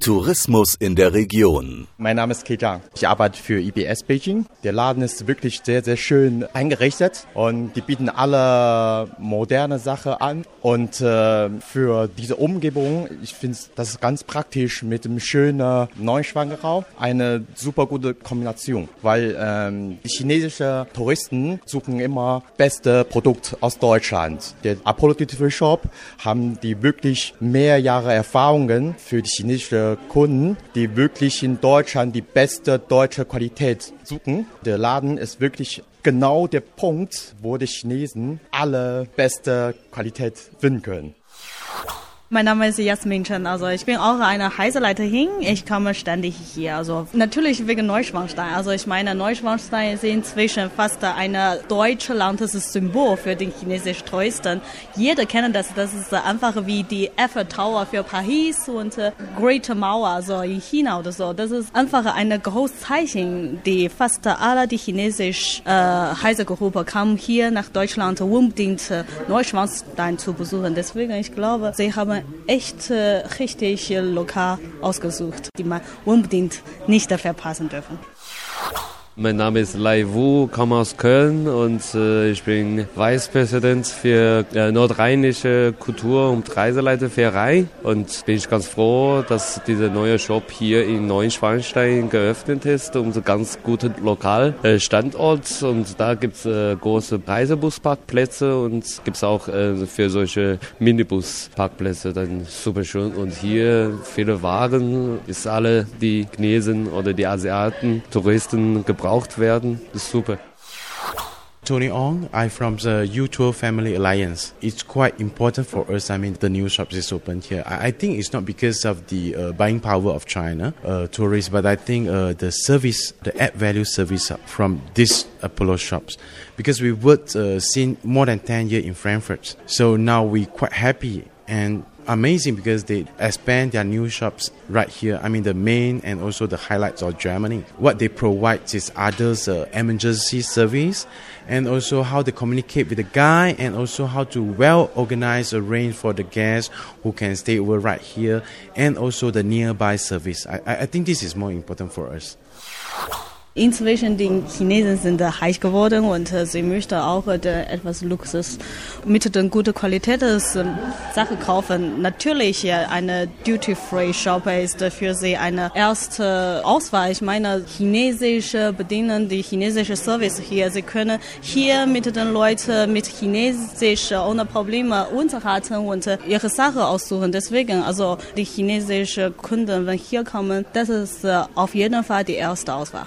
Tourismus in der Region. Mein Name ist Ke Zhang. Ich arbeite für IBS Beijing. Der Laden ist wirklich sehr, sehr schön eingerichtet und die bieten alle moderne Sachen an. Und äh, für diese Umgebung, ich finde das ist ganz praktisch mit dem schönen Neuschwangerau eine super gute Kombination, weil ähm, die chinesischen Touristen suchen immer beste Produkt aus Deutschland. Der Apollo Duty Free Shop haben die wirklich mehr Jahre Erfahrungen für die chinesische Kunden, die wirklich in Deutschland die beste deutsche Qualität suchen. Der Laden ist wirklich genau der Punkt, wo die Chinesen alle beste Qualität finden können. Mein Name ist Jasmin Chen, also ich bin auch eine Heiseleiterin. Ich komme ständig hier, also natürlich wegen Neuschwanstein. Also ich meine, Neuschwanstein ist inzwischen fast ein deutschlandes Symbol für den chinesischen Touristen. Jeder kennt das, das ist einfach wie die Eiffel Tower für Paris und Great Mauer, so in China oder so. Das ist einfach ein großes Zeichen, die fast alle die chinesischen äh, Heisegruppe kamen hier nach Deutschland unbedingt Neuschwanstein zu besuchen. Deswegen, ich glaube, sie haben echt äh, richtig lokal ausgesucht, die man unbedingt nicht verpassen dürfen. Mein Name ist Lai Wu, komme aus Köln und äh, ich bin Vicepräsident für äh, nordrheinische Kultur- und Reiseleiterfährerei und bin ich ganz froh, dass dieser neue Shop hier in Neuschwanstein geöffnet ist, unser ganz guter Lokalstandort äh, und da gibt's äh, große Reisebusparkplätze und gibt's auch äh, für solche Minibusparkplätze. Dann super schön. Und hier viele Waren ist alle die Chinesen oder die Asiaten, Touristen gebraucht gebraucht werden. Das ist super. Tony Ong, I'm from the U2 Family Alliance. It's quite important for us. I mean, the new shops is open here. I, I think it's not because of the uh, buying power of China uh, tourists, but I think uh, the service, the add value service from these Apollo shops, because we worked uh, since more than 10 years in Frankfurt. So now we're quite happy and amazing because they expand their new shops right here. I mean, the main and also the highlights of Germany. What they provide is others uh, emergency service and also how they communicate with the guy and also how to well organize arrange for the guests who can stay over right here and also the nearby service. I, I think this is more important for us. Inzwischen die Chinesen sind reich geworden und sie möchten auch etwas Luxus mit der guten Qualität Sache kaufen. Natürlich eine Duty-Free-Shop ist für sie eine erste Auswahl. Ich meine, chinesische Bedienen, die chinesische Service hier, sie können hier mit den Leuten mit Chinesisch ohne Probleme unterhalten und ihre Sache aussuchen. Deswegen, also die chinesischen Kunden, wenn hier kommen, das ist auf jeden Fall die erste Auswahl.